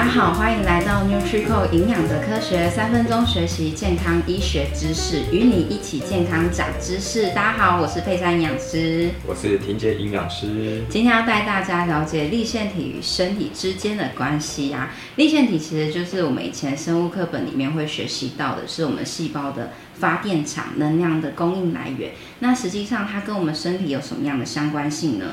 大家好，欢迎来到 NutriCore 营养的科学，三分钟学习健康医学知识，与你一起健康长知识。大家好，我是佩珊营养师，我是婷姐营养师。今天要带大家了解立腺体与身体之间的关系啊。粒线体其实就是我们以前生物课本里面会学习到的，是我们细胞的发电厂、能量的供应来源。那实际上它跟我们身体有什么样的相关性呢？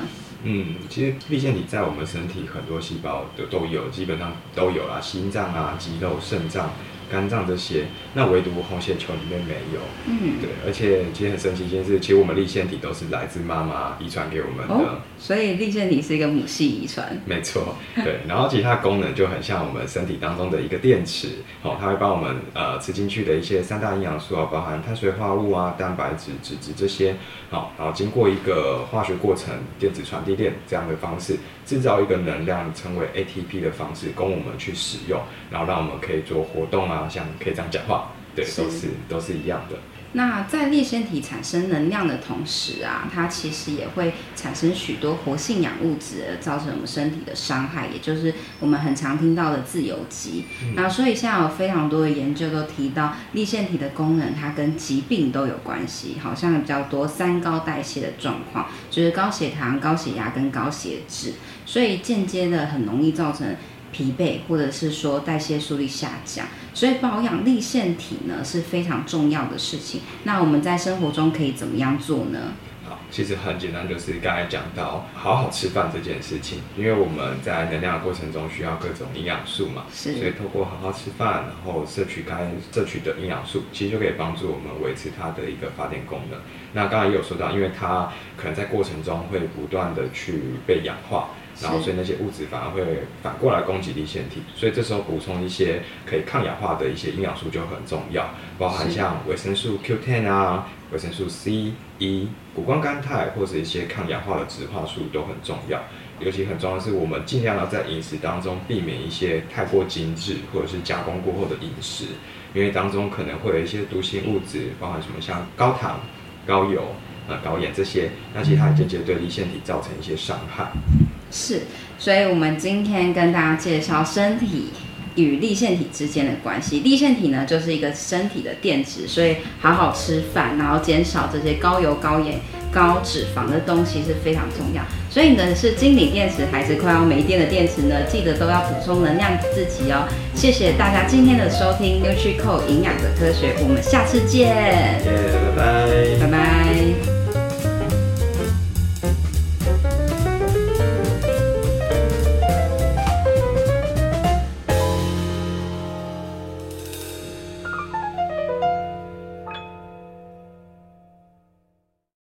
嗯，其实毕竟你在我们身体很多细胞都都有，基本上都有啦，心脏啊、肌肉、肾脏。肝脏这些，那唯独红血球里面没有。嗯，对，而且其实很神奇一件事，其实我们立腺体都是来自妈妈遗传给我们的。哦，所以立腺体是一个母系遗传。没错，对。然后其他功能就很像我们身体当中的一个电池，哦，它会帮我们呃吃进去的一些三大营养素啊，包含碳水化合物啊、蛋白质、脂质这些，好，然后经过一个化学过程，电子传递链这样的方式，制造一个能量，称为 ATP 的方式，供我们去使用，然后让我们可以做活动啊。好像可以这样讲话，对，是都是都是一样的。那在粒线体产生能量的同时啊，它其实也会产生许多活性氧物质，而造成我们身体的伤害，也就是我们很常听到的自由基。嗯、那所以现在有非常多的研究都提到，粒线体的功能它跟疾病都有关系，好像比较多三高代谢的状况，就是高血糖、高血压跟高血脂，所以间接的很容易造成。疲惫，或者是说代谢速率下降，所以保养立腺体呢是非常重要的事情。那我们在生活中可以怎么样做呢？好，其实很简单，就是刚才讲到好好吃饭这件事情，因为我们在能量的过程中需要各种营养素嘛，是，所以透过好好吃饭，然后摄取该摄取的营养素，其实就可以帮助我们维持它的一个发电功能。那刚才也有说到，因为它可能在过程中会不断的去被氧化。然后，所以那些物质反而会反过来攻击粒线体，所以这时候补充一些可以抗氧化的一些营养素就很重要，包含像维生素 Q10 啊、维生素 C、E、谷胱甘肽或者一些抗氧化的植化素都很重要。尤其很重要的是，我们尽量要在饮食当中避免一些太过精致或者是加工过后的饮食，因为当中可能会有一些毒性物质，包含什么像高糖、高油、呃高盐这些，那其实它间接对立腺体造成一些伤害。是，所以我们今天跟大家介绍身体与立腺体之间的关系。立腺体呢，就是一个身体的电池，所以好好吃饭，然后减少这些高油、高盐、高脂肪的东西是非常重要。所以呢，是金锂电池还是快要没电的电池呢？记得都要补充能量自己哦。谢谢大家今天的收听，NutriCore 营养的科学，我们下次见。拜拜。